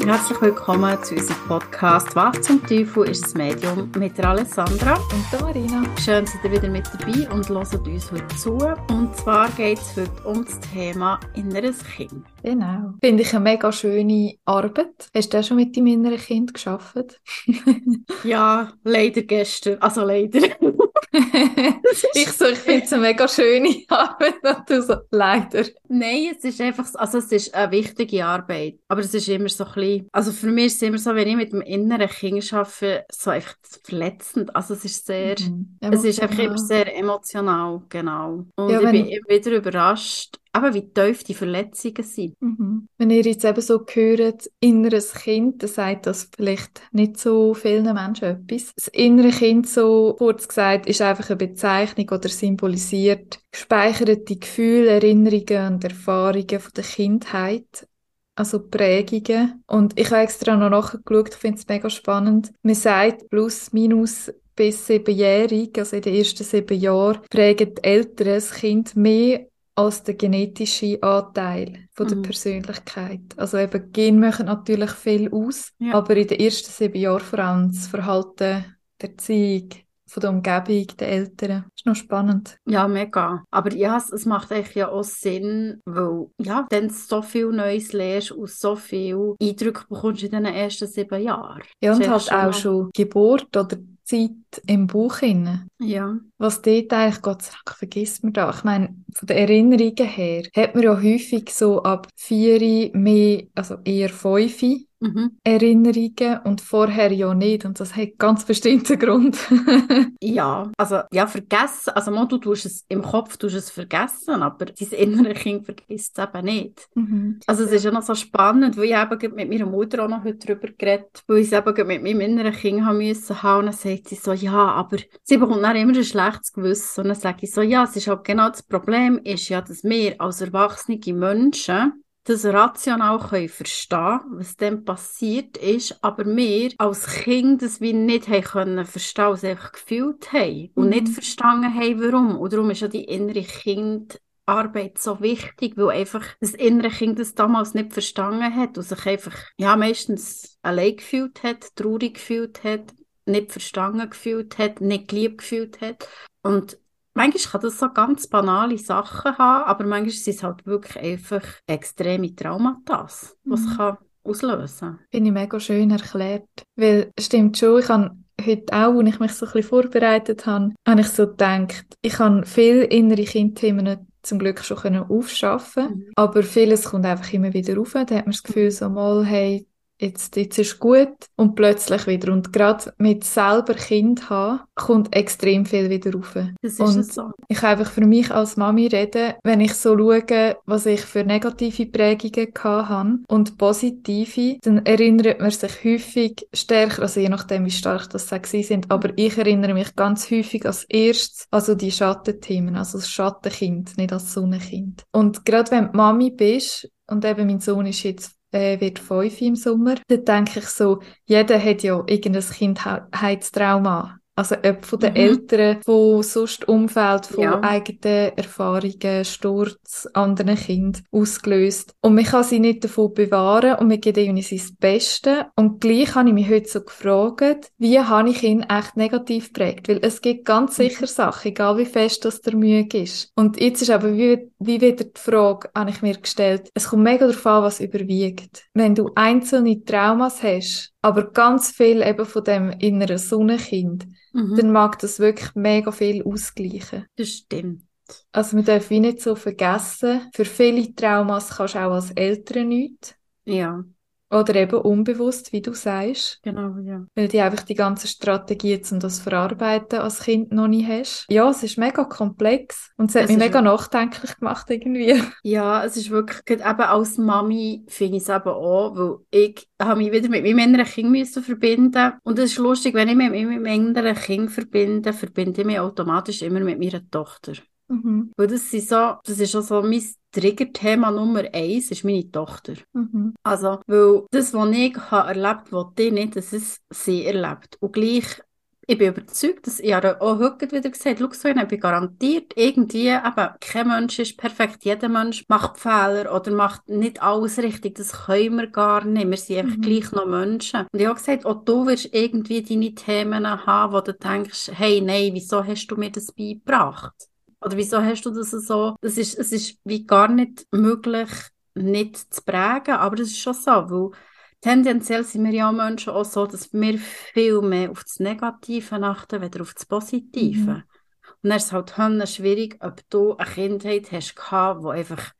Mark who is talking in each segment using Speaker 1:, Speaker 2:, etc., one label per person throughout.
Speaker 1: und herzlich willkommen zu unserem Podcast «Wach zum Teufel ist das Medium» mit der Alessandra
Speaker 2: und der Marina.
Speaker 1: Schön, dass ihr wieder mit dabei und hört uns heute zu. Und zwar geht es heute um das Thema inneres Kind.
Speaker 2: Genau. Finde ich eine mega schöne Arbeit. Hast du auch schon mit deinem inneren Kind geschafft?
Speaker 1: ja, leider gestern. Also leider.
Speaker 2: ich so, ich finde es eine mega schöne Arbeit und du so, leider.
Speaker 1: Nein, es ist einfach, also es ist eine wichtige Arbeit. Aber es ist immer so ein bisschen, also für mich ist es immer so, wenn ich mit dem inneren Kind arbeite, so einfach verletzend. Also es ist sehr, mhm. es ist einfach immer sehr emotional, genau. Und ja, ich bin immer wieder überrascht, aber wie tief die Verletzungen sind.
Speaker 2: Mhm. Wenn ihr jetzt eben so hört, inneres Kind, dann sagt das vielleicht nicht so vielen Menschen etwas. Das innere Kind, so kurz gesagt, ist einfach eine Bezeichnung oder symbolisiert gespeicherte Gefühle, Erinnerungen und Erfahrungen von der Kindheit also Prägungen. Und ich habe extra noch nachgeschaut, ich finde es mega spannend. Man sagt, plus, minus bis siebenjährig, also in den ersten sieben Jahren, prägen die Eltern das Kind mehr als der genetische Anteil von der mhm. Persönlichkeit. Also eben Gen machen natürlich viel aus, ja. aber in den ersten sieben Jahren vor allem das Verhalten, der Erziehung, von der Umgebung, der Eltern. Das ist noch spannend.
Speaker 1: Ja, mega. Aber ja, es, es macht eigentlich ja auch Sinn, weil ja, dann so viel Neues lernst und so viel Eindrücke bekommst in den ersten sieben Jahren.
Speaker 2: Ja, und halt auch schon Geburt oder Zeit im Buch hin.
Speaker 1: Ja.
Speaker 2: Was dort eigentlich, Gott sei Dank, vergisst man da. Ich meine, von den Erinnerungen her hat man ja häufig so ab vier mehr, also eher fünf mhm. Erinnerungen und vorher ja nicht. Und das hat ganz bestimmten Grund.
Speaker 1: ja, also ja, vergessen. Also mal, du tust es im Kopf tust es vergessen, aber dein innere Kind vergisst es eben nicht. Mhm. Also es ist ja noch so spannend, weil ich eben mit meiner Mutter auch noch heute darüber geredet weil ich es eben mit meinem inneren Kind haben müssen haben. Und dann sagt sie so, ja, aber sie bekommt dann immer ein schlechtes Gewissen. Und dann sage ich so, ja, es ist halt genau das Problem, ist ja, dass wir als erwachsene Menschen das rational können verstehen was dann passiert ist, aber wir als Kind das wir nicht haben können verstehen, was einfach gefühlt haben und mhm. nicht verstanden haben, warum. Und darum ist ja die innere Kindarbeit so wichtig, weil einfach das innere Kind das damals nicht verstanden hat und sich einfach, ja, meistens allein gefühlt hat, traurig gefühlt hat, nicht verstanden gefühlt hat, nicht geliebt gefühlt hat. Und Manchmal kann das so ganz banale Sachen haben, aber manchmal sind es halt wirklich einfach extreme Traumata, was mhm. kann auslösen
Speaker 2: Finde ich mega schön erklärt. Weil es stimmt schon, ich habe heute auch, als ich mich so ein bisschen vorbereitet habe, habe ich so gedacht, ich habe viele innere Kindthemen zum Glück schon können aufschaffen, mhm. aber vieles kommt einfach immer wieder rauf. Da hat man das Gefühl so mal, hey, jetzt, jetzt ist gut und plötzlich wieder. Und gerade mit selber Kind haben, kommt extrem viel wieder rauf.
Speaker 1: Das ist und so.
Speaker 2: Ich kann einfach für mich als Mami reden, wenn ich so schaue, was ich für negative Prägungen hatte und positive, dann erinnert man sich häufig stärker, also je nachdem, wie stark das sie sind, aber ich erinnere mich ganz häufig als erstes, also die Schattenthemen, also das Schattenkind, nicht als Sonnenkind. Und gerade wenn du Mami bist, und eben mein Sohn ist jetzt äh, wird fünf im Sommer, dann denke ich so, jeder hat ja irgendein Kindheitstrauma. Also ob von den mhm. Eltern, von sonst Umfeld, von ja. eigenen Erfahrungen, Sturz, anderen Kind ausgelöst. Und man kann sie nicht davon bewahren und man gibt ihnen sein Bestes. Und gleich habe ich mich heute so gefragt, wie habe ich ihn echt negativ geprägt? Weil es gibt ganz mhm. sicher Sachen, egal wie fest das der Mühe ist. Und jetzt ist aber wie, wie wieder die Frage, habe ich mir gestellt, es kommt mega darauf an, was überwiegt. Wenn du einzelne Traumas hast, aber ganz viel eben von dem inneren Sonnenkind, mhm. dann mag das wirklich mega viel ausgleichen.
Speaker 1: Das stimmt.
Speaker 2: Also man darf wie nicht so vergessen, für viele Traumas kannst du auch als Eltern nichts.
Speaker 1: Ja.
Speaker 2: Oder eben unbewusst, wie du sagst.
Speaker 1: Genau, ja.
Speaker 2: Weil du einfach die ganze Strategie um das Verarbeiten als Kind noch nicht hast. Ja, es ist mega komplex und es hat es mich mega nachdenklich gemacht irgendwie.
Speaker 1: Ja, es ist wirklich, eben als Mami finde ich es eben auch, weil ich habe mich wieder mit meinem inneren Kind müssen verbinden und es ist lustig, wenn ich mich mit meinem inneren Kind verbinde, verbinde ich mich automatisch immer mit meiner Tochter. Mhm. Weil das, sind so, das ist auch so mein Triggerthema Nummer eins, ist meine Tochter. Mhm. Also, weil das, was ich habe erlebt habe, was die nicht, das ist sie erlebt. Und gleich ich bin überzeugt, dass ich auch heute wieder gesagt habe, so, ich bin garantiert, irgendwie, eben, kein Mensch ist perfekt, jeder Mensch macht Fehler oder macht nicht alles richtig, das können wir gar nicht, wir sind einfach mhm. gleich noch Menschen. Und ich habe gesagt, auch du wirst irgendwie deine Themen haben, wo du denkst, hey, nein, wieso hast du mir das beigebracht? Oder wieso hast du das so? Das ist, es ist wie gar nicht möglich, nicht zu prägen, aber das ist schon so, weil tendenziell sind wir ja Menschen auch so, dass wir viel mehr auf das Negative achten, weder auf das Positive. Mhm. Und dann ist es halt schwierig, ob du eine Kindheit hast gehabt, wo einfach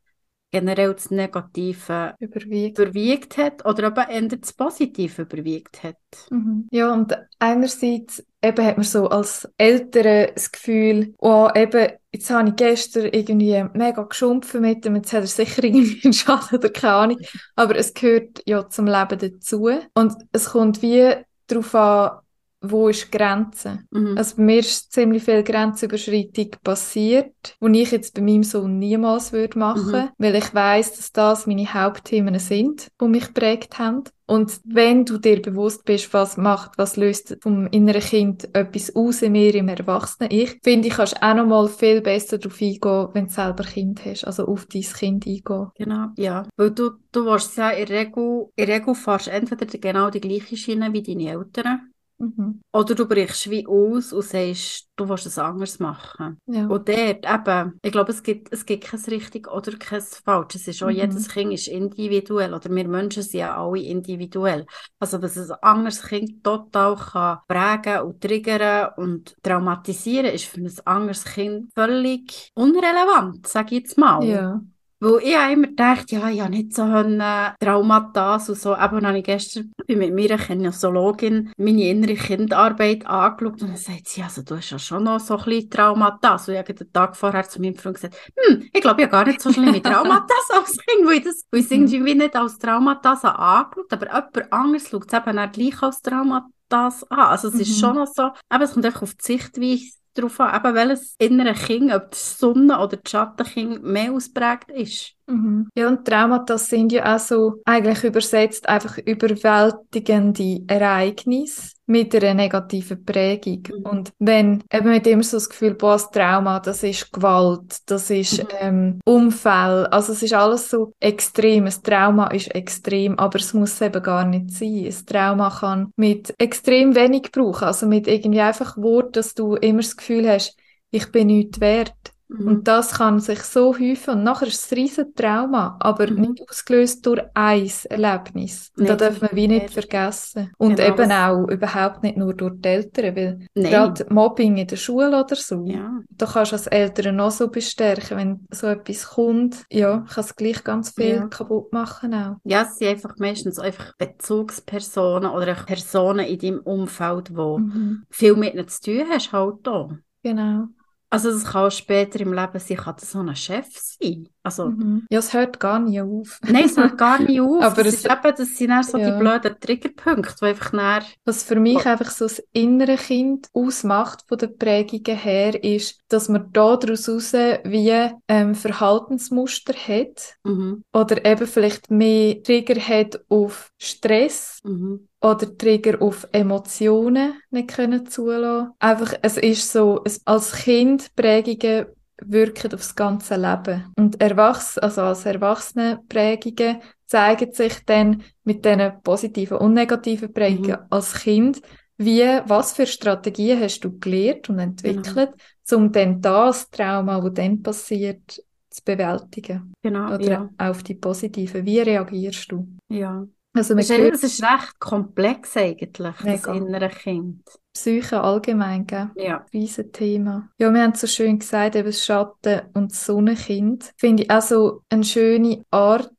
Speaker 1: generell das Negative überwiegt, überwiegt hat oder aber eher das Positive überwiegt hat.
Speaker 2: Mhm. Ja, und einerseits eben hat man so als Eltern das Gefühl, oh, eben, jetzt habe ich gestern irgendwie mega geschumpfen mit ihm, jetzt hat er sicher irgendwie einen Schaden oder keine Ahnung, aber es gehört ja zum Leben dazu und es kommt wie darauf an, wo ist die Grenze? Mhm. Also bei mir ist ziemlich viel Grenzüberschreitung passiert, wo ich jetzt bei meinem Sohn niemals würde machen, mhm. weil ich weiß, dass das meine Hauptthemen sind, die mich geprägt haben. Und wenn du dir bewusst bist, was macht, was löst vom inneren Kind etwas aus in mir, im Erwachsenen, ich finde, ich kannst auch noch mal viel besser darauf eingehen, wenn du selber Kind hast, also auf dein Kind eingehen.
Speaker 1: Genau, ja. Weil du, du warst ja in der Regel, in der Regel fährst entweder genau die gleiche Schiene wie deine Eltern, Mhm. Oder du brichst wie aus und sagst, du willst es anders machen. Ja. Und dort eben, ich glaube, es gibt, es gibt kein richtig oder kein falsch. Es ist auch, mhm. jedes Kind ist individuell oder wir Menschen sind ja alle individuell. Also, dass ein anderes Kind total kann prägen und triggern und traumatisieren, ist für ein anderes Kind völlig unrelevant, sage ich jetzt mal. Ja. Weil ich habe immer gedacht, ja, ich habe nicht so eine Traumata und so. Eben habe ich gestern bin mit meiner Kinesiologin meine innere Kindarbeit angeschaut und dann sagt sie, also du hast ja schon noch so ein bisschen Traumata. So, ich habe den Tag vorher zu meinem Freund gesagt, hm, ich glaube, ich habe gar nicht so schlimme Traumata als Kind, weil ich das, weil ich irgendwie nicht als Traumata angeschaut aber jemand anderes schaut es eben auch gleich als Traumata an. Also es ist mhm. schon noch so, aber es kommt einfach auf die Sichtweise darauf an, eben welches innere Kind, ob das Sonne- oder das Schattenkind mehr ausprägt ist.
Speaker 2: Mhm. Ja, und Traumata sind ja auch so eigentlich übersetzt einfach überwältigende Ereignisse mit einer negativen Prägung. Mhm. Und wenn eben mit immer so das Gefühl, boah, das Trauma, das ist Gewalt, das ist mhm. ähm, Unfall, also es ist alles so extrem. Ein Trauma ist extrem, aber es muss eben gar nicht sein. Ein Trauma kann mit extrem wenig brauchen, also mit irgendwie einfach Wort, dass du immer das Gefühl hast, ich bin nichts wert Mhm. Und das kann sich so häufen und nachher ist es ein riesen Trauma, aber mhm. nicht ausgelöst durch ein Erlebnis. Und nicht, da darf man wie nicht, nicht. vergessen. Und genau, eben auch überhaupt nicht nur durch die Eltern, weil gerade Mobbing in der Schule oder so, ja. da kannst du als Eltern noch so bestärken, wenn so etwas kommt, ja, kann es gleich ganz viel ja. kaputt machen auch.
Speaker 1: Ja, es sind einfach meistens einfach Bezugspersonen oder Personen in deinem Umfeld, die mhm. viel mit ihnen zu tun hast, halt da.
Speaker 2: Genau.
Speaker 1: Also es kann später im Leben sein, kann das so ein Chef sein. Also,
Speaker 2: mhm. Ja, es hört gar nicht auf.
Speaker 1: Nein, es hört gar nicht auf. Aber das, es, ist eben, das sind dann so ja. die blöden Triggerpunkte, die einfach dann...
Speaker 2: Was für mich oh. einfach so das innere Kind ausmacht von den Prägungen her, ist, dass man da daraus raus wie ähm, Verhaltensmuster hat mhm. oder eben vielleicht mehr Trigger hat auf Stress mhm oder Trigger auf Emotionen nicht können zulassen. Einfach, es ist so, es, als Kind Prägungen wirken aufs ganze Leben. Und Erwachs also als Erwachsene Prägungen zeigen sich dann mit diesen positiven und negativen Prägungen mhm. als Kind, wie, was für Strategien hast du gelernt und entwickelt, genau. um dann das Trauma, das dann passiert, zu bewältigen.
Speaker 1: Genau,
Speaker 2: Oder ja. auf die positive. Wie reagierst du?
Speaker 1: Ja, also das, ist, das ist recht komplex eigentlich, Mega. das innere Kind.
Speaker 2: Psyche allgemein, gell?
Speaker 1: Ja.
Speaker 2: Riesen Thema. Ja, wir haben so schön gesagt, eben das Schatten- und das Sonnenkind. Finde ich auch so eine schöne Art,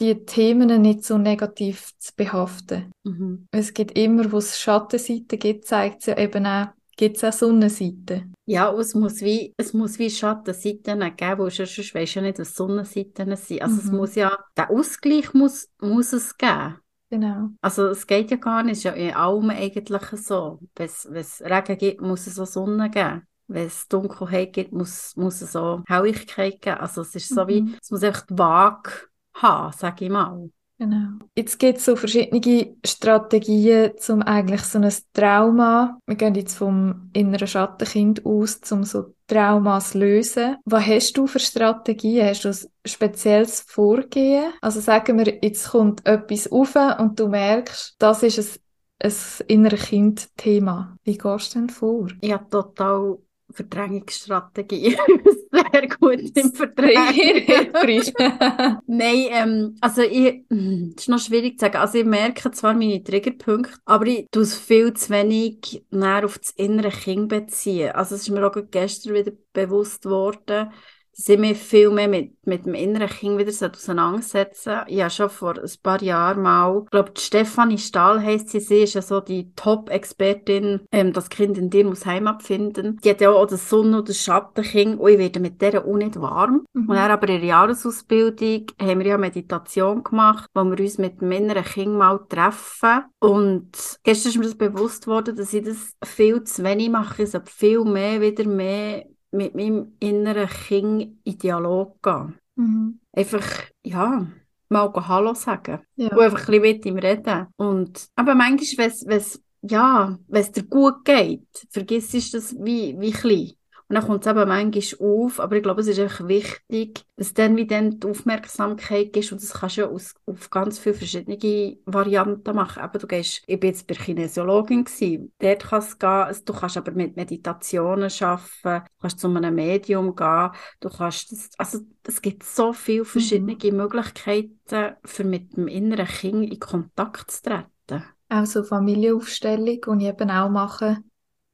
Speaker 2: die Themen nicht so negativ zu behaften. Mhm. Es gibt immer, wo es Schattenseiten gibt, zeigt es ja eben auch, gibt es auch Sonnenseiten.
Speaker 1: Ja, es muss wie, es muss wie Schattenseiten geben, wo sonst weisst du ja nicht, was Sonnenseiten sind. Also mhm. es muss ja, der Ausgleich muss, muss es geben.
Speaker 2: Genau.
Speaker 1: Also es geht ja gar nicht, es ist ja in allem eigentlich so. Wenn es Regen gibt, muss es auch Sonne geben. Wenn es Dunkelheit gibt, muss, muss es auch Helligkeit geben. Also es ist so mhm. wie, es muss einfach vage haben, sage ich mal.
Speaker 2: Genau. Jetzt gibt es so verschiedene Strategien, um eigentlich so ein Trauma, wir gehen jetzt vom inneren Schattenkind aus, um so Traumas zu lösen. Was hast du für Strategien? Hast du ein spezielles Vorgehen? Also sagen wir, jetzt kommt etwas auf und du merkst, das ist ein, ein innere Kind-Thema. Wie gehst du denn vor?
Speaker 1: Ja, total Verdrängungsstrategie. Sehr gut im Verdrängen. Nein, ähm, also ich, hm, das ist noch schwierig zu sagen. Also ich merke zwar meine Triggerpunkte, aber ich tue es viel zu wenig näher auf das innere Kind beziehen. Also es ist mir auch gestern wieder bewusst worden, dass mich viel mehr mit, mit dem inneren Kind wieder auseinandersetzen Ich habe schon vor ein paar Jahren mal, ich glaube, Stefanie Stahl heisst sie, sie ist ja so die Top-Expertin, ähm, das Kind in dir muss Heimat finden. Die hat ja auch das Sonne- und das Schattenkind und ich werde mit der auch nicht warm. Mhm. Und dann aber in der Jahresausbildung haben wir ja Meditation gemacht, wo wir uns mit dem inneren Kind mal treffen. Und gestern ist mir das bewusst worden, dass ich das viel zu wenig mache. Ich sollte viel mehr, wieder mehr mit meinem inneren Kind in Dialog gehen. Mhm. Einfach, ja, mal Hallo sagen. Ja. Und einfach ein bisschen mit ihm reden. Und aber manchmal, wenn es ja, dir gut geht, vergisst du das wie, wie klein. Und dann kommt es eben manchmal auf, aber ich glaube, es ist echt wichtig, dass dann wie dann die Aufmerksamkeit gibst und das kannst du ja aus, auf ganz viele verschiedene Varianten machen. Eben, du gehst, ich bin jetzt bei Kinesiologin gewesen, dort kann es gehen, du kannst aber mit Meditationen arbeiten, du kannst zu einem Medium gehen, du kannst, das, also es gibt so viele verschiedene mhm. Möglichkeiten, für mit dem inneren Kind in Kontakt zu treten.
Speaker 2: Auch so Familienaufstellung, die ich eben auch mache,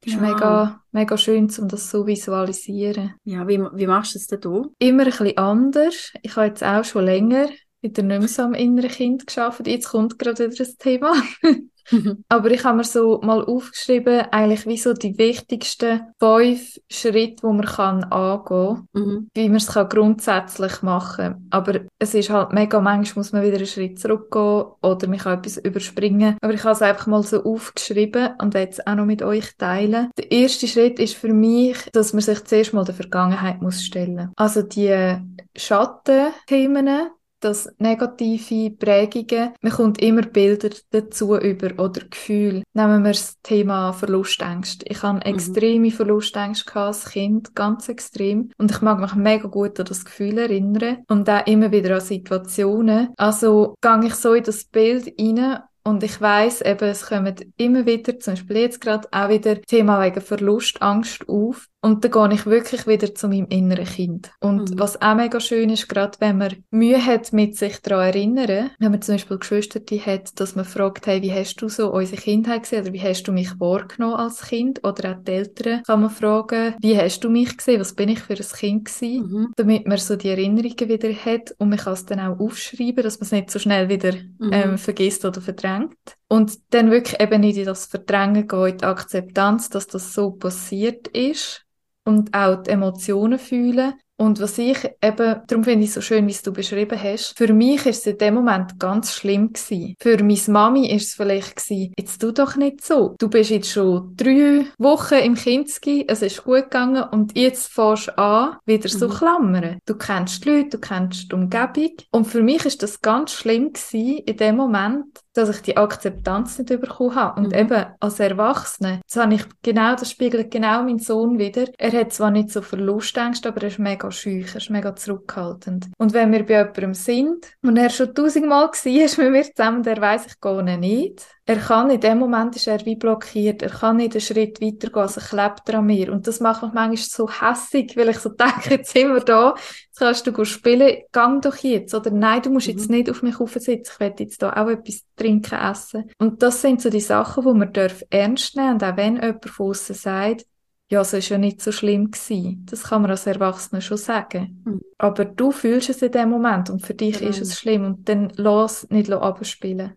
Speaker 2: ist ja. mega, mega schön, um das so visualisieren.
Speaker 1: Ja, wie, wie machst du das denn du?
Speaker 2: Immer ein bisschen anders. Ich habe jetzt auch schon länger wieder nicht mehr so am inneren Kind geschafft. Jetzt kommt gerade wieder das Thema. Aber ich habe mir so mal aufgeschrieben, eigentlich wie so die wichtigsten fünf Schritte, die man kann angehen kann, mhm. wie man es kann grundsätzlich machen Aber es ist halt mega, manchmal muss man wieder einen Schritt zurückgehen oder man kann etwas überspringen. Aber ich habe es einfach mal so aufgeschrieben und jetzt auch noch mit euch teilen. Der erste Schritt ist für mich, dass man sich zuerst mal der Vergangenheit muss stellen. Also die Schattenthemen, dass negative Prägungen, man kommt immer Bilder dazu über oder Gefühle. Nehmen wir das Thema Verlustängste. Ich habe mhm. extreme Verlustängste als Kind, ganz extrem. Und ich mag mich mega gut an das Gefühl erinnern und auch immer wieder an Situationen. Also gehe ich so in das Bild rein und ich weiß eben, es kommen immer wieder, zum Beispiel jetzt gerade auch wieder Thema wegen Verlust, Angst auf. Und dann gehe ich wirklich wieder zu meinem inneren Kind. Und mhm. was auch mega schön ist, gerade wenn man Mühe hat, mit sich daran erinnern, wenn man zum Beispiel Geschwister hat, dass man fragt, hey, wie hast du so unsere Kindheit gesehen oder wie hast du mich wahrgenommen als Kind? Oder auch die Eltern kann man fragen, wie hast du mich gesehen? Was bin ich für ein Kind gewesen? Mhm. Damit man so die Erinnerungen wieder hat und man kann es dann auch aufschreiben, dass man es nicht so schnell wieder mhm. ähm, vergisst oder verdrängt. Und dann wirklich eben nicht in das Verdrängen gehen, in die Akzeptanz, dass das so passiert ist und auch die Emotionen fühlen. Und was ich eben, darum finde ich es so schön, wie es du beschrieben hast, für mich ist es in dem Moment ganz schlimm gewesen. Für meine Mami ist es vielleicht gewesen, jetzt tu doch nicht so. Du bist jetzt schon drei Wochen im Kinski, es ist gut gegangen und jetzt fährst du an, wieder so mhm. klammern. Du kennst die Leute, du kennst die Umgebung. Und für mich ist das ganz schlimm gewesen, in dem Moment, dass ich die Akzeptanz nicht bekommen habe. Und mhm. eben als Erwachsene, das habe ich genau, das spiegelt genau mein Sohn wieder. Er hat zwar nicht so Verlustängste, aber er ist mega schüch, er ist mega zurückhaltend. Und wenn wir bei jemandem sind und er schon tausendmal war mit mir zusammen, der weiß ich gar nicht, er kann in dem Moment ist er wie blockiert, er kann nicht einen Schritt weitergehen, also klebt er an mir. Und das macht mich manchmal so hässig, weil ich so denke, jetzt sind wir da, jetzt kannst du spielen, gang doch jetzt. Oder nein, du musst mhm. jetzt nicht auf mich aufsitzen, ich will jetzt da auch etwas trinken, essen. Und das sind so die Sachen, die man darf ernst nehmen Und auch wenn jemand von außen sagt, ja, es ist ja nicht so schlimm gewesen. Das kann man als Erwachsener schon sagen. Mhm. Aber du fühlst es in dem Moment und für dich mhm. ist es schlimm und dann lass nicht abspielen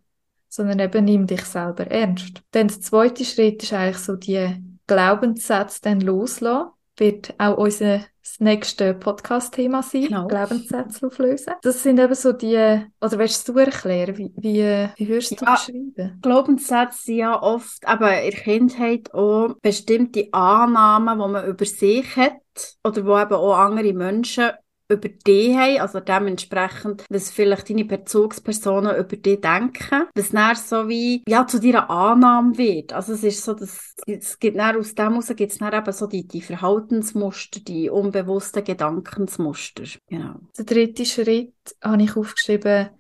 Speaker 2: sondern eben nimm dich selber ernst. Dann der zweite Schritt ist eigentlich so die Glaubenssätze dann loslassen. Wird auch unser nächste Podcast-Thema sein, genau. Glaubenssätze auflösen. Das sind eben so die, oder willst du erklären, wie, wie, wie würdest du ja, beschreiben?
Speaker 1: Glaubenssätze sind ja oft, aber in der Kindheit auch bestimmte Annahmen, die man über sich hat, oder wo eben auch andere Menschen über dich haben, also dementsprechend, was vielleicht deine Bezugspersonen über dich denken, dass dann so wie, ja, zu deiner Annahme wird. Also es ist so, dass, es gibt dann, aus dem heraus gibt es dann eben so die, die Verhaltensmuster, die unbewussten Gedankensmuster. Genau.
Speaker 2: Der dritte Schritt habe ich aufgeschrieben,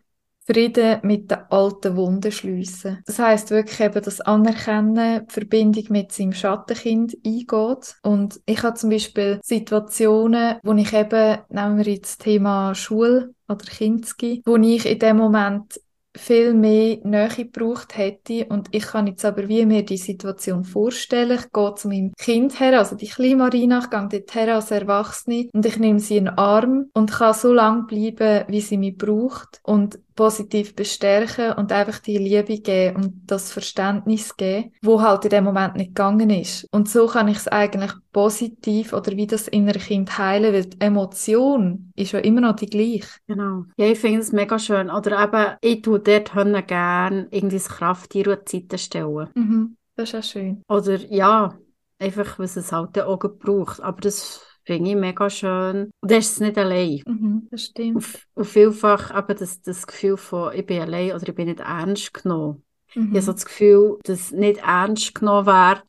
Speaker 2: Frieden mit den alten Wunden schliessen. Das heißt wirklich eben das Anerkennen, die Verbindung mit seinem Schattenkind eingeht. Und ich habe zum Beispiel Situationen, wo ich eben, nehmen wir jetzt das Thema Schule oder Kinski, wo ich in dem Moment viel mehr Nähe gebraucht hätte und ich kann jetzt aber wie mir die Situation vorstellen. Ich gehe zu meinem Kind her, also die kleine Marina, ich gehe dort her als Erwachsene und ich nehme sie in den Arm und kann so lange bleiben, wie sie mich braucht und positiv bestärken und einfach die Liebe geben und das Verständnis geben, wo halt in dem Moment nicht gegangen ist. Und so kann ich es eigentlich positiv oder wie das innere Kind heilen, weil die Emotion ist ja immer noch die gleiche.
Speaker 1: Genau. Ja, ich finde es mega schön. Oder eben, ich tue dort gerne irgendwie das Krafttier an die Seite stellen.
Speaker 2: Mhm. Das ist auch schön.
Speaker 1: Oder ja, einfach, was es halt auch braucht. Aber das finde ich mega schön. Und dann ist es nicht allein.
Speaker 2: Mhm, das stimmt.
Speaker 1: Und, und vielfach eben das, das Gefühl von, ich bin allein oder ich bin nicht ernst genommen. Mhm. Ich habe so das Gefühl, dass nicht ernst genommen werden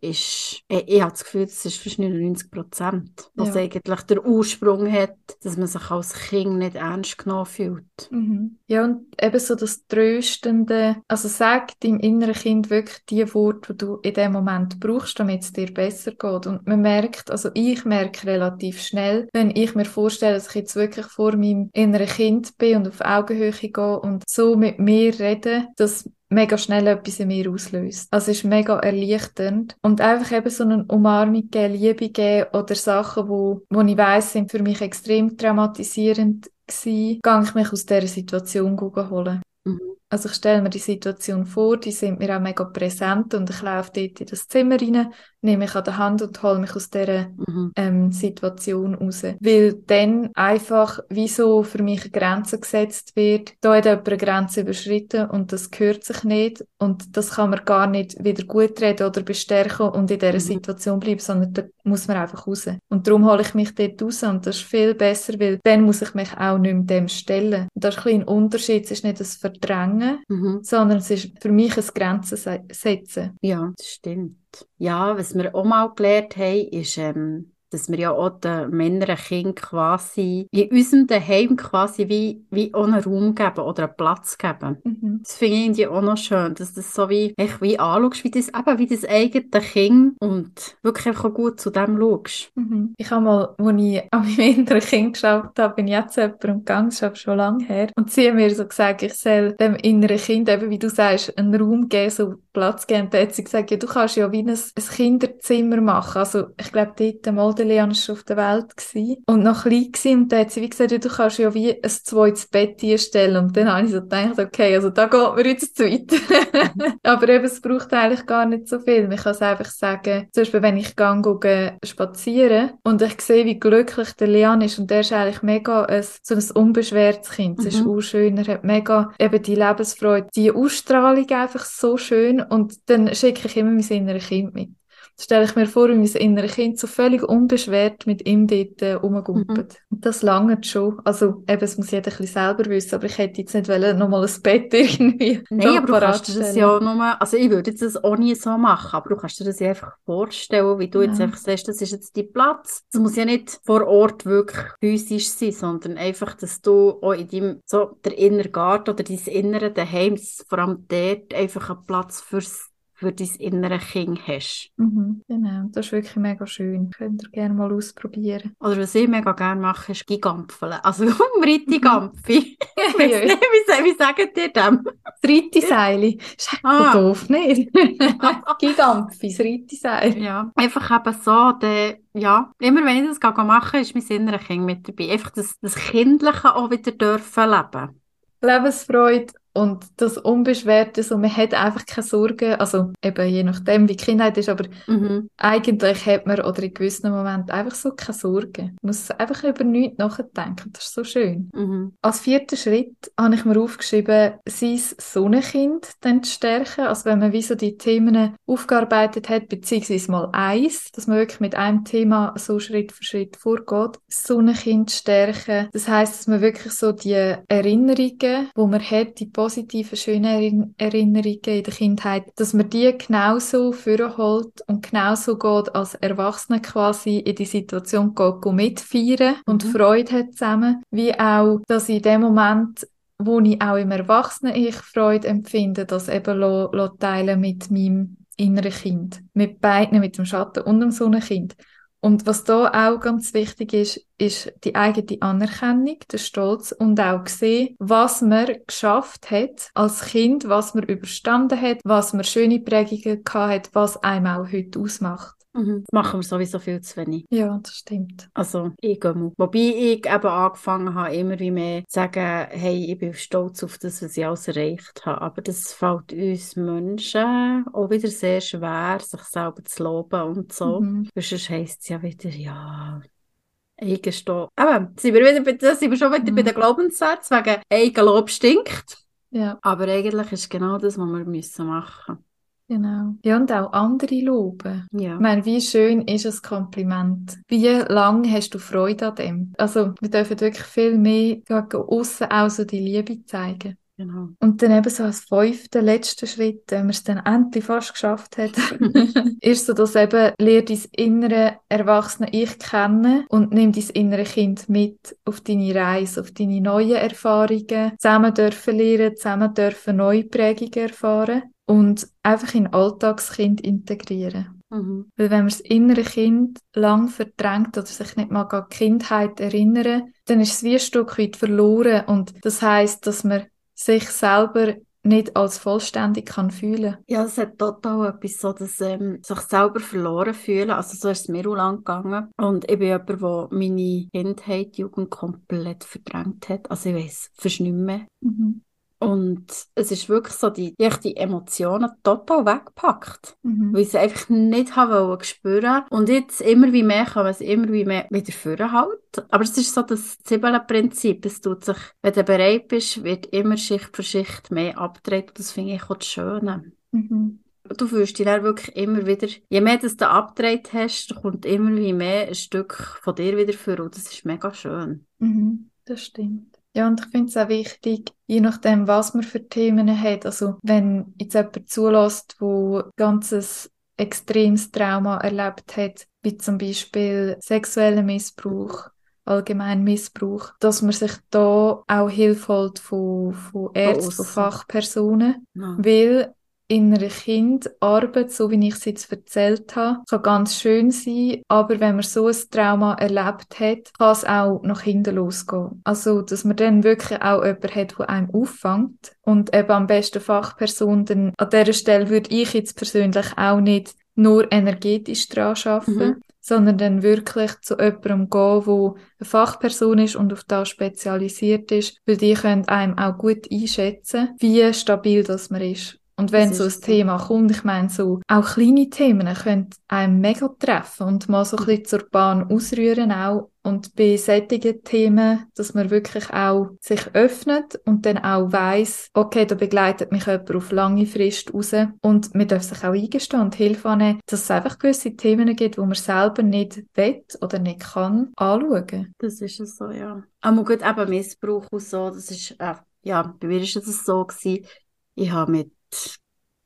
Speaker 1: ist, ich, ich habe das Gefühl, das ist fast 99 Prozent, was ja. eigentlich der Ursprung hat, dass man sich als Kind nicht ernst genommen fühlt.
Speaker 2: Mhm. Ja, und eben so das Tröstende, also sag deinem inneren Kind wirklich die Worte, die du in dem Moment brauchst, damit es dir besser geht. Und man merkt, also ich merke relativ schnell, wenn ich mir vorstelle, dass ich jetzt wirklich vor meinem inneren Kind bin und auf Augenhöhe gehe und so mit mir rede, dass mega schnell etwas in mir auslöst. Also es ist mega erleichternd. Und einfach eben so eine Umarmung geben, Liebe geben oder Sachen, wo, wo ich weiss, sind für mich extrem traumatisierend gewesen, gehe ich mich aus dieser Situation holen. Mhm. Also ich stelle mir die Situation vor, die sind mir auch mega präsent und ich laufe dort in das Zimmer rein, nehme mich an der Hand und hole mich aus dieser mhm. ähm, Situation raus. Weil dann einfach wie so für mich eine Grenze gesetzt wird, da hat jemand eine Grenze überschritten und das gehört sich nicht und das kann man gar nicht wieder gut reden oder bestärken und in dieser mhm. Situation bleiben, sondern da muss man einfach raus. Und darum hole ich mich dort raus und das ist viel besser, weil dann muss ich mich auch nicht mehr dem stellen. Und das ist ein, ein Unterschied, es ist nicht das Verdrängen, mhm. sondern es ist für mich ein Grenzen setzen.
Speaker 1: Ja, das stimmt. Ja, was wir auch mal gelernt haben, ist, ähm, dass wir ja auch den Männern Kindern quasi in unserem Daheim quasi wie, wie auch einen Raum geben oder einen Platz geben. Mhm. Das finde ich irgendwie auch noch schön, dass das so wie, echt wie anschaust, wie das, eben wie das eigene Kind und wirklich einfach gut zu dem schaust.
Speaker 2: Mhm. Ich habe mal, als ich an meinem inneren Kind geschaut habe, bin ich jetzt jemandem gegangen, das ist schon lange her, und sie haben mir so gesagt, ich soll dem inneren Kind, eben wie du sagst, einen Raum geben, so Platz geben. Und hat sie gesagt, ja, du kannst ja wie ein, ein Kinderzimmer machen. Also, ich glaube, dort mal der Leon war auf der Welt gewesen und noch klein gewesen. Und dann hat sie wie gesagt, ja, du kannst ja wie ein zweites Bett einstellen. Und dann habe ich so gedacht, okay, also da geht mir jetzt zu weit. Aber eben, es braucht eigentlich gar nicht so viel. Man kann es einfach sagen, zum Beispiel, wenn ich gehe, spazieren und ich sehe, wie glücklich der Leon ist und der ist eigentlich mega ein, so ein unbeschwertes Kind. Es mhm. ist auch schön, er hat mega eben die Lebensfreude, die Ausstrahlung einfach so schön und dann schicke ich immer mein inneres Kind mit stelle ich mir vor, wie mein inneres Kind so völlig unbeschwert mit ihm dort äh, rumgumpelt. Mhm. Das lange schon. Also eben, es muss jeder ein bisschen selber wissen, aber ich hätte jetzt nicht wollen, nochmal ein Bett irgendwie
Speaker 1: Nein, aber du kannst dir das ja nur, also ich würde jetzt das auch nie so machen, aber du kannst dir das einfach vorstellen, wie du ja. jetzt einfach sagst, das ist jetzt dein Platz. Das muss ja nicht vor Ort wirklich physisch sein, sondern einfach, dass du auch in deinem, so der innere Garten oder dein innere Daheim, vor allem dort einfach einen Platz fürs für dein innere Kind hast.
Speaker 2: Mhm, genau, das ist wirklich mega schön. Könnt ihr gerne mal ausprobieren.
Speaker 1: Oder was ich mega gerne mache, ist Gigampfeln. Also Ritti-Gampfi. Mhm. wie, wie sagen die dem?
Speaker 2: Das Ritti-Seili. Ist ah. doof, nicht? Gigampfi, das Ritti-Seil.
Speaker 1: Ja, einfach eben so, der ja, immer wenn ich das mache, ist mein inneres Kind mit dabei. Einfach das, das Kindliche auch wieder dürfen leben.
Speaker 2: Lebensfreude und das Unbeschwerte, so man hat einfach keine Sorgen, also eben je nachdem, wie die Kindheit ist, aber mhm. eigentlich hat man oder in gewissen Momenten einfach so keine Sorgen. Man muss einfach über nichts nachdenken, das ist so schön. Mhm. Als vierter Schritt habe ich mir aufgeschrieben, sein Sonnenkind dann zu stärken, also wenn man wie so die Themen aufgearbeitet hat, beziehungsweise mal eins, dass man wirklich mit einem Thema so Schritt für Schritt vorgeht, Sonnenkind stärken, das heißt, dass man wirklich so die Erinnerungen, wo man hat, die positiven, schönen Erinnerungen in der Kindheit, dass man die genauso vorholt und genauso geht als Erwachsene quasi in die Situation geht, geht mitfeiern und mhm. Freude hat zusammen, wie auch, dass in dem Moment wo ich auch im Erwachsenen-Ich Freude empfinde, das eben lo, lo teilen mit meinem inneren Kind. Mit beiden, mit dem Schatten und dem Sonnenkind. Und was da auch ganz wichtig ist, ist die eigene Anerkennung, der Stolz und auch sehen, was man geschafft hat als Kind, was man überstanden hat, was man schöne Prägungen gehabt hat, was einem auch heute ausmacht.
Speaker 1: Mhm. Das machen wir sowieso viel zu wenig.
Speaker 2: Ja, das stimmt.
Speaker 1: Also, ich gehe mal. Wobei ich eben angefangen habe, immer wie mehr zu sagen, hey, ich bin stolz auf das, was ich alles erreicht habe. Aber das fällt uns Menschen auch wieder sehr schwer, sich selber zu loben und so. Mhm. Sonst heisst es ja wieder, ja, Eigenstolz. Aber sind wir, wieder bei, sind wir schon wieder mhm. bei den Glaubenssätzen, wegen Eigenlob stinkt.
Speaker 2: Ja.
Speaker 1: Aber eigentlich ist genau das, was wir machen müssen.
Speaker 2: Genau. Ja, und auch andere loben. Ja. Ich meine, wie schön ist ein Kompliment? Wie lange hast du Freude an dem? Also, wir dürfen wirklich viel mehr aussen auch so die Liebe zeigen.
Speaker 1: Genau.
Speaker 2: Und dann eben so als fünfter, letzter Schritt, wenn man es dann endlich fast geschafft hat, ist so, dass eben lehr dein innere erwachsene Ich kennen und nimm dein innere Kind mit auf deine Reise, auf deine neuen Erfahrungen, zusammen dürfen lernen, zusammen dürfen neue Prägungen erfahren und einfach in Alltagskind integrieren. Mhm. Weil wenn man das innere Kind lang verdrängt oder sich nicht mal an die Kindheit erinnern, dann ist es wie ein Stück weit verloren und das heißt, dass man sich selber nicht als vollständig kann fühlen.
Speaker 1: Ja, es hat total etwas so, dass ähm, sich selber verloren fühlen. Also so ist es mir auch lang gegangen. Und ich bin jemand, der meine Kindheit, Jugend komplett verdrängt hat. Also ich weiss, fast nicht mehr. Mhm. Und es ist wirklich so, die, ich die Emotionen total weggepackt. Mhm. Weil ich sie einfach nicht habe spüren Und jetzt immer wie mehr kann man es immer wie mehr wieder führen halt. Aber es ist so das Zwiebeln-Prinzip. Es tut sich, wenn du bereit bist, wird immer Schicht für Schicht mehr abgedreht. Und das finde ich auch das Schöne. Mhm. Du fühlst dich dann wirklich immer wieder, je mehr du da abgedreht hast, kommt immer wie mehr ein Stück von dir wieder vor. Und das ist mega schön.
Speaker 2: Mhm. Das stimmt. Ja, und ich finde es auch wichtig, je nachdem, was man für Themen hat. Also, wenn jetzt jemand zulässt, wo ganzes extremes Trauma erlebt hat, wie zum Beispiel sexueller Missbrauch, allgemein Missbrauch, dass man sich da auch Hilfe holt von, von Ärzten, von Fachpersonen, ja. weil innere Kind Arbeit, so wie ich es jetzt erzählt habe, kann ganz schön sein, aber wenn man so ein Trauma erlebt hat, kann es auch nach hinten losgehen. Also, dass man dann wirklich auch jemanden hat, der einem auffängt und eben am besten Fachperson, dann an dieser Stelle würde ich jetzt persönlich auch nicht nur energetisch dran arbeiten, mhm. sondern dann wirklich zu jemandem gehen, wo eine Fachperson ist und auf das spezialisiert ist, weil die können einem auch gut einschätzen, wie stabil das man ist. Und wenn so ein so. Thema kommt, ich meine, so auch kleine Themen können einem mega treffen und mal so ein bisschen zur Bahn ausrühren auch. Und bei solchen Themen, dass man wirklich auch sich öffnet und dann auch weiss, okay, da begleitet mich jemand auf lange Frist raus. Und man darf sich auch eingestehen und Hilfe annehmen, dass es einfach gewisse Themen gibt, wo man selber nicht will oder nicht kann anschauen.
Speaker 1: Das ist es so, ja. Aber gut, eben Missbrauch und so, das ist, äh, ja, bei mir ist es so gewesen, ich habe mit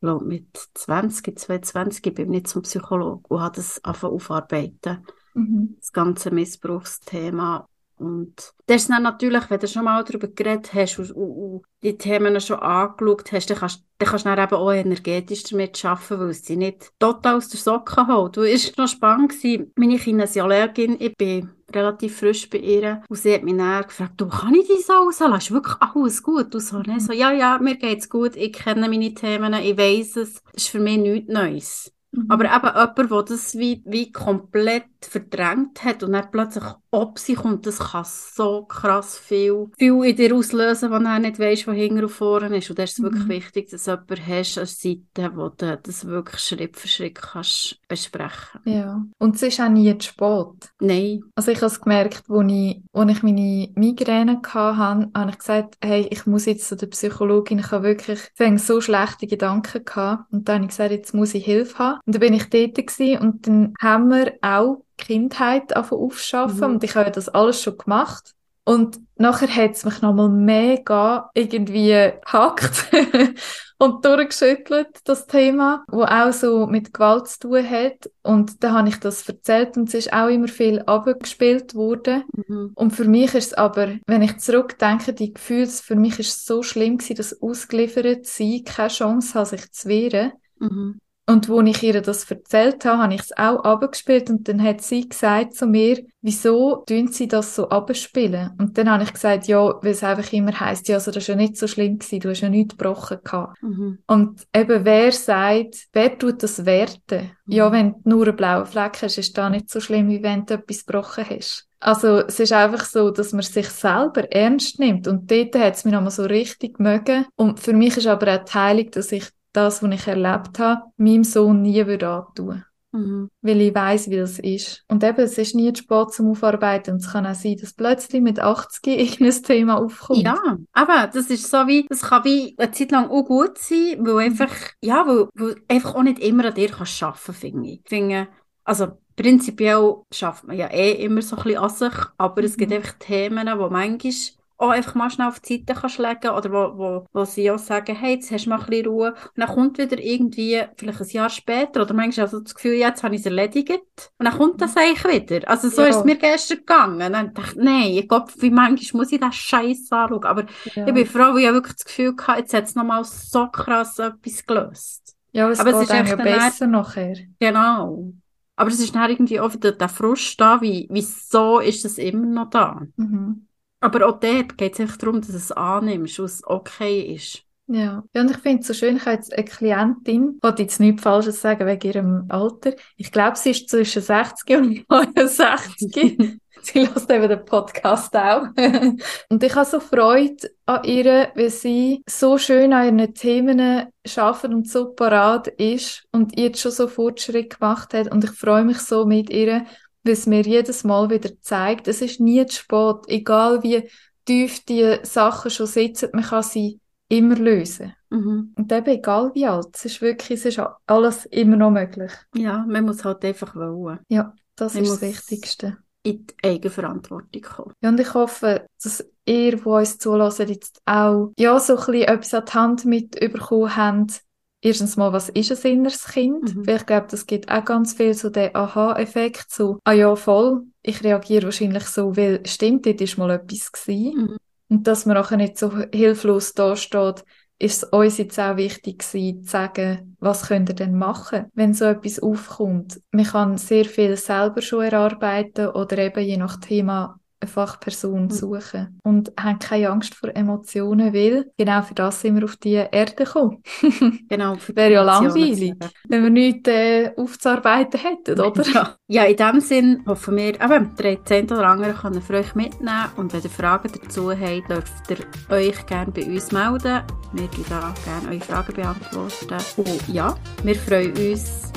Speaker 1: glaub, mit 20, 22 bin ich nicht zum Psychologen und habe das angefangen aufarbeiten. Mhm. Das ganze Missbrauchsthema. Und das ist dann natürlich, wenn du schon mal darüber geredet hast und, und, und die Themen schon angeschaut hast, dann kannst, dann kannst du dann eben auch energetisch damit arbeiten, weil es dich nicht total aus der Socke holt. Du, es war noch spannend, gewesen. meine Kinesiologin, ich bin relativ frisch bei ihr. Und sie hat mich dann gefragt, du, kann ich dich so rauslassen? Ist wirklich alles gut? Und so, ne? so, ja, ja, mir geht's gut, ich kenne meine Themen, ich weiss es. Das ist für mich nichts Neues. Mhm. Aber eben jemand, der das wie, wie komplett verdrängt hat und dann plötzlich ob sie kommt, das kann so krass viel, viel in dir auslösen, wenn du nicht weißt, wo hinten und vorne ist. Und da ist es mhm. wirklich wichtig, dass du jemanden hast an der Seite, wo du das wirklich Schritt für Schritt kannst besprechen
Speaker 2: Ja, und es ist auch nie zu spät.
Speaker 1: Nein.
Speaker 2: Also ich habe es gemerkt, als ich, als ich meine Migräne hatte, habe ich gesagt, hey, ich muss jetzt zu der Psychologin, ich habe wirklich ich so schlechte Gedanken gehabt. Und dann habe ich gesagt, jetzt muss ich Hilfe haben. Und dann bin ich dort gewesen, und dann haben wir auch Kindheit aufschaffen mhm. und ich habe das alles schon gemacht. Und nachher hat es mich nochmal mega irgendwie gehackt und durchgeschüttelt, das Thema, wo auch so mit Gewalt zu tun hat. Und dann habe ich das erzählt und es ist auch immer viel abgespielt worden. Mhm. Und für mich ist es aber, wenn ich zurückdenke, die Gefühle, für mich ist es so schlimm gewesen, das ausgeliefert sein, keine Chance hat, sich zu wehren. Mhm. Und wo ich ihr das erzählt habe, habe ich es auch abgespielt und dann hat sie gesagt zu mir, wieso tun sie das so abspielen? Und dann habe ich gesagt, ja, weil es einfach immer heisst, ja, also das war ja nicht so schlimm gewesen, du hast ja nichts gebrochen gehabt. Mhm. Und eben, wer sagt, wer tut das werten? Mhm. Ja, wenn du nur einen blauen Fleck hast, ist das nicht so schlimm, wie wenn du etwas gebrochen hast. Also es ist einfach so, dass man sich selber ernst nimmt und dort hat es mich nochmal so richtig mögen. Und für mich ist aber auch die Heilung, dass ich das, was ich erlebt habe, meinem Sohn nie würde antun. Mhm. Weil ich weiß, wie das ist. Und eben, es ist nie zu spät zum Aufarbeiten. Und es kann auch sein, dass plötzlich mit 80 irgendein Thema aufkommt.
Speaker 1: Ja, aber das ist so wie, das kann wie eine Zeit lang auch gut sein, weil mhm. einfach, ja, weil, weil einfach auch nicht immer an dir kannst arbeiten, finde ich. finde, also, prinzipiell schafft man ja eh immer so ein bisschen an sich, aber es gibt mhm. einfach Themen, wo manchmal auch einfach mal schnell auf die Seite kannst legen oder wo, wo, wo sie auch sagen, hey, jetzt hast du mal ein bisschen Ruhe. Und dann kommt wieder irgendwie, vielleicht ein Jahr später, oder manchmal also das Gefühl, jetzt habe ich es erledigt. Und dann kommt das eigentlich wieder. Also so ja. ist es mir gestern gegangen. Und dann dachte ich, nein, ich glaube, wie manchmal muss ich das Scheiß anschauen. Aber ja. ich bin froh, weil ich wirklich das Gefühl hatte, jetzt hat es nochmal so krass etwas gelöst.
Speaker 2: Ja, es aber es ist ja besser nachher.
Speaker 1: Genau. Aber es ist dann irgendwie auch wieder der Frust da, wie, wieso ist es immer noch da? Mhm. Aber auch dort geht es einfach darum, dass du es annimmst, was okay ist.
Speaker 2: Ja. ja, und ich finde es so schön, ich habe jetzt eine Klientin, wollte jetzt nichts Falsches sagen wegen ihrem Alter. Ich glaube, sie ist zwischen 60 und 69. sie lässt eben den Podcast auch. und ich habe so Freude an ihr, weil sie so schön an ihren Themen arbeitet und so parat ist und jetzt schon so Fortschritt gemacht hat. Und ich freue mich so mit ihr, weil es mir jedes Mal wieder zeigt, es ist nie zu spät, egal wie tief die Sachen schon sitzen, man kann sie immer lösen. Mhm. Und eben egal wie alt, es ist wirklich, es ist alles immer noch möglich.
Speaker 1: Ja, man muss halt einfach wollen.
Speaker 2: Ja, das man ist das Wichtigste.
Speaker 1: In die Eigenverantwortung kommen.
Speaker 2: Ja, und ich hoffe, dass ihr, die uns zulassen, jetzt auch ja, so ein bisschen etwas an die Hand mitbekommen habt, erstens mal, was ist ein inneres Kind? Mhm. Weil ich glaube, das gibt auch ganz viel so den Aha-Effekt, so, ah ja, voll, ich reagiere wahrscheinlich so, weil stimmt, dort ist mal etwas gewesen. Mhm. Und dass man auch nicht so hilflos da steht, ist es uns jetzt auch wichtig gewesen, zu sagen, was könnt ihr denn machen, wenn so etwas aufkommt. Man kann sehr viel selber schon erarbeiten oder eben je nach Thema eine Fachperson mhm. suchen und haben keine Angst vor Emotionen, weil genau für das sind wir auf die Erde gekommen.
Speaker 1: genau.
Speaker 2: Wäre ja langweilig, wenn wir nichts äh, aufzuarbeiten hätten, oder?
Speaker 1: Ja. ja, in dem Sinn hoffen wir, eben, der 10 oder andere können für euch mitnehmen und wenn ihr Fragen dazu habt, dürft ihr euch gerne bei uns melden. Wir würden da gerne eure Fragen beantworten. Und ja, wir freuen uns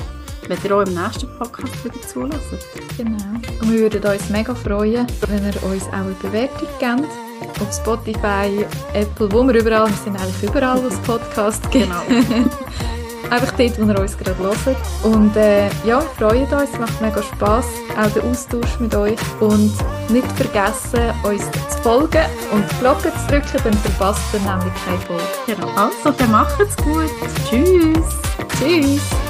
Speaker 1: wenn ihr auch im nächsten Podcast wieder zulässt.
Speaker 2: Genau. Und wir würden uns mega freuen, wenn ihr uns auch eine Bewertung gebt. Auf Spotify, Apple, wo wir überall, wir sind eigentlich überall, wo es Podcast gibt. Genau. Einfach dort, wo ihr uns gerade hört. Und äh, ja, freuen uns, es macht mega Spass, auch der Austausch mit euch. Und nicht vergessen, uns zu folgen und die Glocke zu drücken, dann verpasst ihr nämlich keine Folge.
Speaker 1: Genau. Also, dann macht's gut. Tschüss.
Speaker 2: Tschüss.